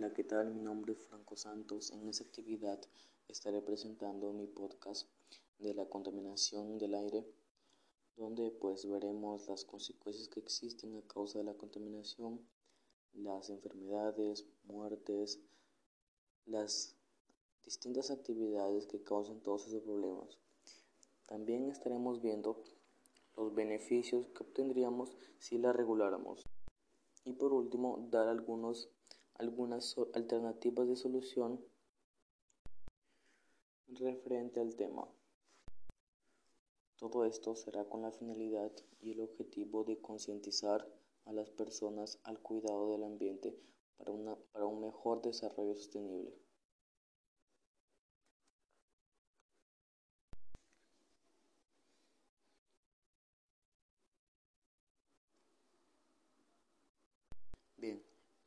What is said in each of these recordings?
Hola, ¿qué tal? Mi nombre es Franco Santos. En esta actividad estaré presentando mi podcast de la contaminación del aire, donde pues veremos las consecuencias que existen a causa de la contaminación, las enfermedades, muertes, las distintas actividades que causan todos esos problemas. También estaremos viendo los beneficios que obtendríamos si la reguláramos. Y por último, dar algunos algunas alternativas de solución referente al tema. Todo esto será con la finalidad y el objetivo de concientizar a las personas al cuidado del ambiente para, una, para un mejor desarrollo sostenible.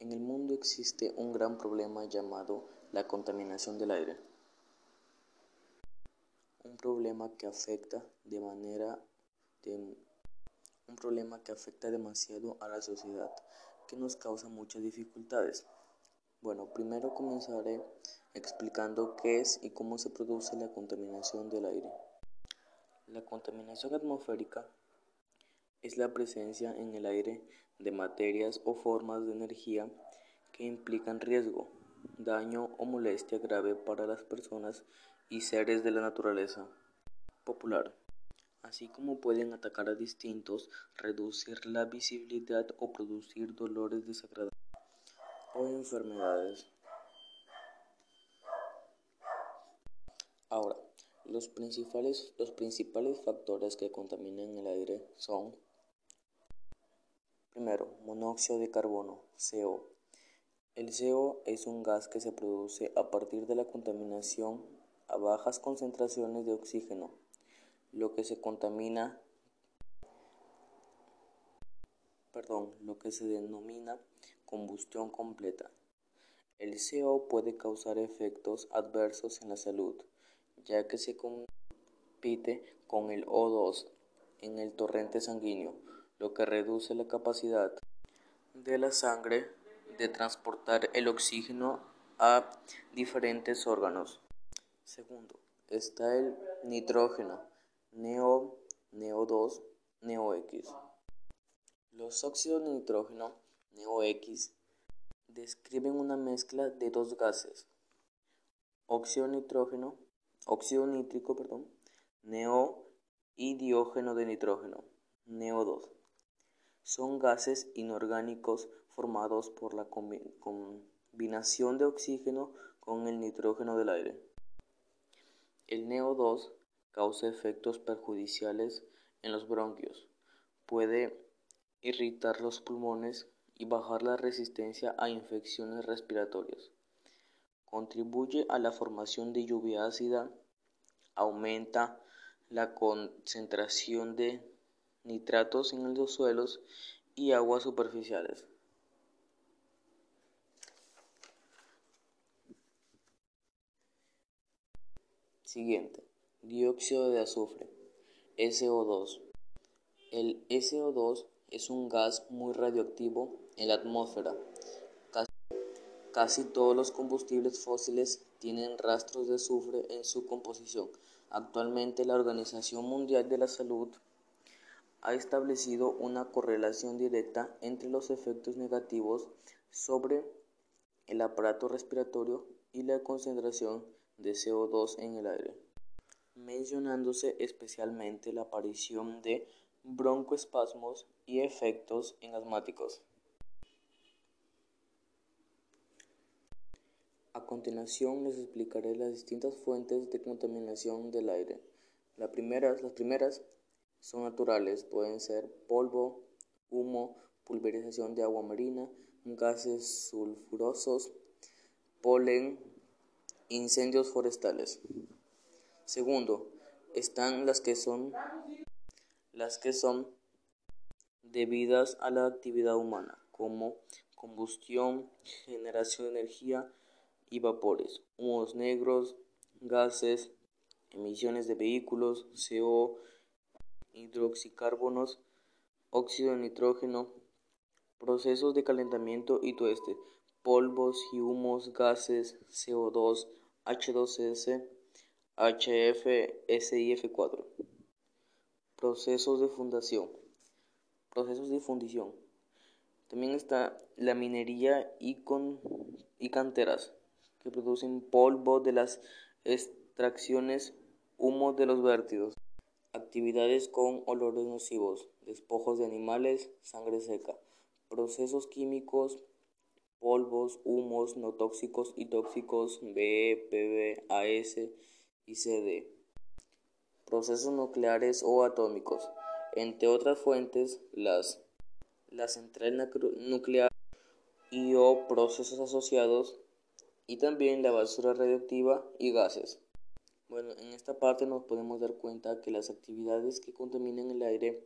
En el mundo existe un gran problema llamado la contaminación del aire. Un problema que afecta de manera un problema que afecta demasiado a la sociedad, que nos causa muchas dificultades. Bueno, primero comenzaré explicando qué es y cómo se produce la contaminación del aire. La contaminación atmosférica es la presencia en el aire de materias o formas de energía que implican riesgo, daño o molestia grave para las personas y seres de la naturaleza popular, así como pueden atacar a distintos, reducir la visibilidad o producir dolores desagradables o enfermedades. Ahora, los principales, los principales factores que contaminan el aire son Primero, monóxido de carbono, CO. El CO es un gas que se produce a partir de la contaminación a bajas concentraciones de oxígeno, lo que se contamina, lo que se denomina combustión completa. El CO puede causar efectos adversos en la salud, ya que se compite con el O2 en el torrente sanguíneo, lo que reduce la capacidad de la sangre de transportar el oxígeno a diferentes órganos. Segundo, está el nitrógeno, NEO, NEO2, NEOX. Los óxidos de nitrógeno, NEOX, describen una mezcla de dos gases, óxido nitrógeno, óxido nítrico, perdón, NEO y diógeno de nitrógeno, NEO2. Son gases inorgánicos formados por la combinación de oxígeno con el nitrógeno del aire. El NO2 causa efectos perjudiciales en los bronquios, puede irritar los pulmones y bajar la resistencia a infecciones respiratorias. Contribuye a la formación de lluvia ácida, aumenta la concentración de nitratos en los suelos y aguas superficiales. Siguiente, dióxido de azufre, SO2. El SO2 es un gas muy radioactivo en la atmósfera. Casi, casi todos los combustibles fósiles tienen rastros de azufre en su composición. Actualmente la Organización Mundial de la Salud ha establecido una correlación directa entre los efectos negativos sobre el aparato respiratorio y la concentración de CO2 en el aire, mencionándose especialmente la aparición de broncoespasmos y efectos en asmáticos. A continuación les explicaré las distintas fuentes de contaminación del aire. las primeras son naturales, pueden ser polvo, humo, pulverización de agua marina, gases sulfurosos, polen, incendios forestales. Segundo, están las que son las que son debidas a la actividad humana, como combustión, generación de energía y vapores, humos negros, gases, emisiones de vehículos, CO, hidroxicarbonos, óxido de nitrógeno, procesos de calentamiento y tueste, polvos y humos, gases, CO2, H2S, HF, SiF4. Procesos de fundación. Procesos de fundición. También está la minería y, con, y canteras, que producen polvo de las extracciones, humo de los vértidos, actividades con olores nocivos, despojos de animales, sangre seca, procesos químicos, polvos, humos no tóxicos y tóxicos BE, PB, AS y CD, procesos nucleares o atómicos, entre otras fuentes, las, la central nuclear y o procesos asociados y también la basura radioactiva y gases. Bueno, en esta parte nos podemos dar cuenta que las actividades que contaminan el aire,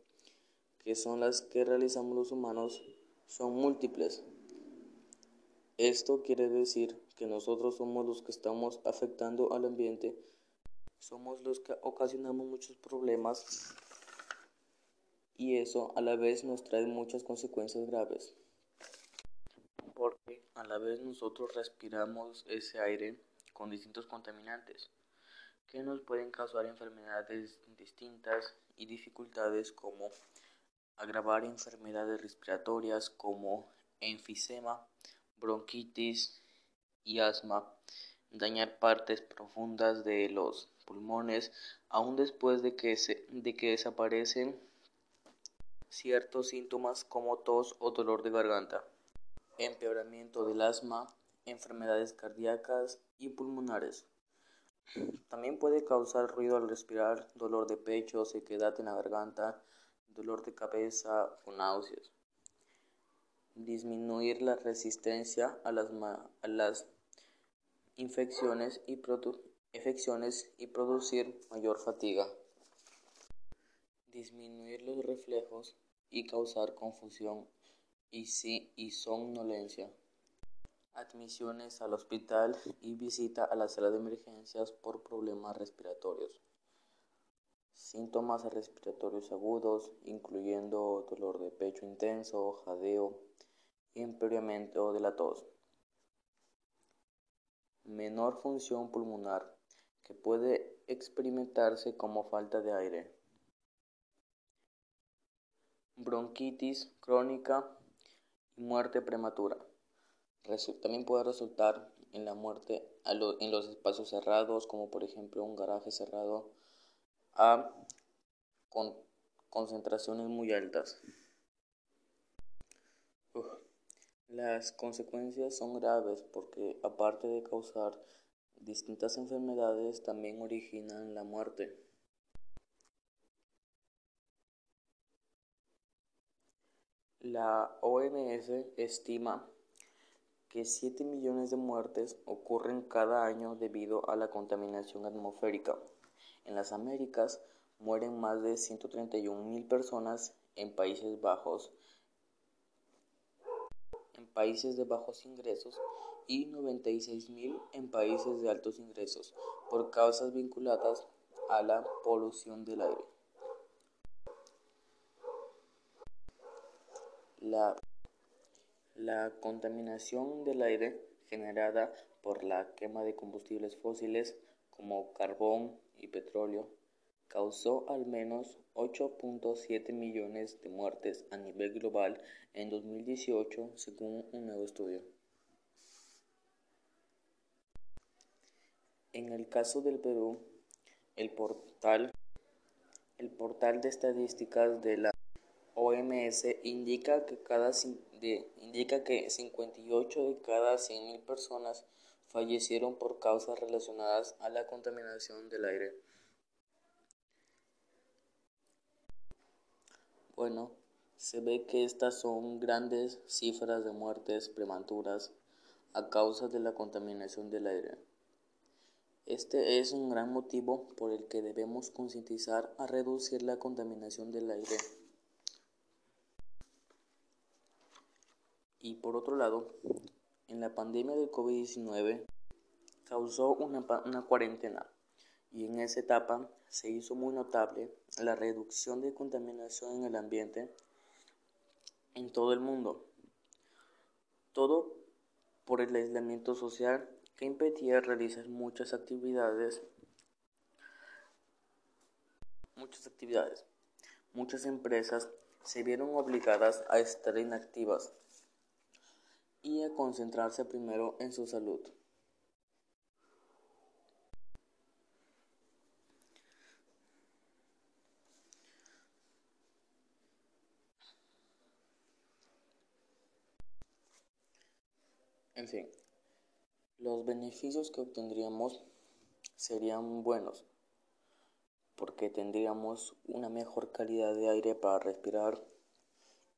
que son las que realizamos los humanos, son múltiples. Esto quiere decir que nosotros somos los que estamos afectando al ambiente, somos los que ocasionamos muchos problemas y eso a la vez nos trae muchas consecuencias graves. Porque a la vez nosotros respiramos ese aire con distintos contaminantes que nos pueden causar enfermedades distintas y dificultades como agravar enfermedades respiratorias como enfisema, bronquitis y asma, dañar partes profundas de los pulmones, aún después de que, se, de que desaparecen ciertos síntomas como tos o dolor de garganta, empeoramiento del asma, enfermedades cardíacas y pulmonares. También puede causar ruido al respirar, dolor de pecho, sequedad en la garganta, dolor de cabeza o náuseas. Disminuir la resistencia a las, infecciones y, producir mayor fatiga, disminuir los reflejos y causar confusión y, si, y somnolencia, admisiones al hospital y visita a la sala de emergencias por problemas respiratorios. Síntomas respiratorios agudos, incluyendo dolor de pecho intenso, jadeo, empeoramiento de la tos. Menor función pulmonar que puede experimentarse como falta de aire. Bronquitis crónica y muerte prematura. También puede resultar en la muerte en los espacios cerrados, como por ejemplo un garaje cerrado, a con concentraciones muy altas. Las consecuencias son graves porque aparte de causar distintas enfermedades también originan la muerte. La OMS estima que 7 millones de muertes ocurren cada año debido a la contaminación atmosférica. En las Américas mueren más de 131 mil personas en Países Bajos países de bajos ingresos y 96.000 en países de altos ingresos por causas vinculadas a la polución del aire. La, la contaminación del aire generada por la quema de combustibles fósiles como carbón y petróleo causó al menos 8.7 millones de muertes a nivel global en 2018 según un nuevo estudio. En el caso del Perú, el portal, el portal de estadísticas de la OMS indica que, cada, de, indica que 58 de cada 100.000 personas fallecieron por causas relacionadas a la contaminación del aire. Bueno, se ve que estas son grandes cifras de muertes prematuras a causa de la contaminación del aire. Este es un gran motivo por el que debemos concientizar a reducir la contaminación del aire. Y por otro lado, en la pandemia del COVID-19 causó una, una cuarentena y en esa etapa se hizo muy notable la reducción de contaminación en el ambiente en todo el mundo. Todo por el aislamiento social que impedía realizar muchas actividades. Muchas actividades. Muchas empresas se vieron obligadas a estar inactivas y a concentrarse primero en su salud. En fin, los beneficios que obtendríamos serían buenos, porque tendríamos una mejor calidad de aire para respirar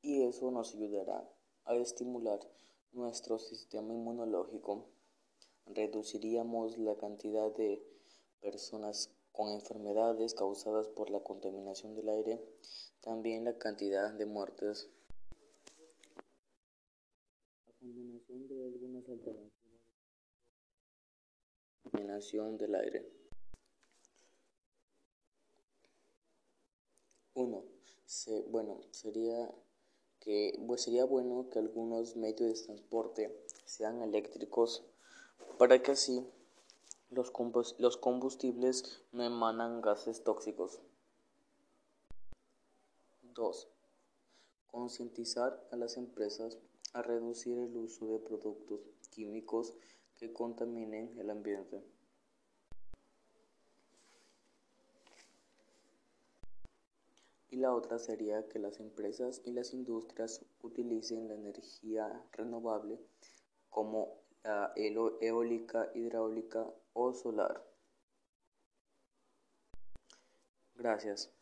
y eso nos ayudará a estimular nuestro sistema inmunológico. Reduciríamos la cantidad de personas con enfermedades causadas por la contaminación del aire, también la cantidad de muertes combinación de algunas alternativas contaminación del aire. 1. bueno, sería que pues sería bueno que algunos medios de transporte sean eléctricos para que así los, los combustibles no emanan gases tóxicos. 2. Concientizar a las empresas a reducir el uso de productos químicos que contaminen el ambiente. Y la otra sería que las empresas y las industrias utilicen la energía renovable como la eólica, hidráulica o solar. Gracias.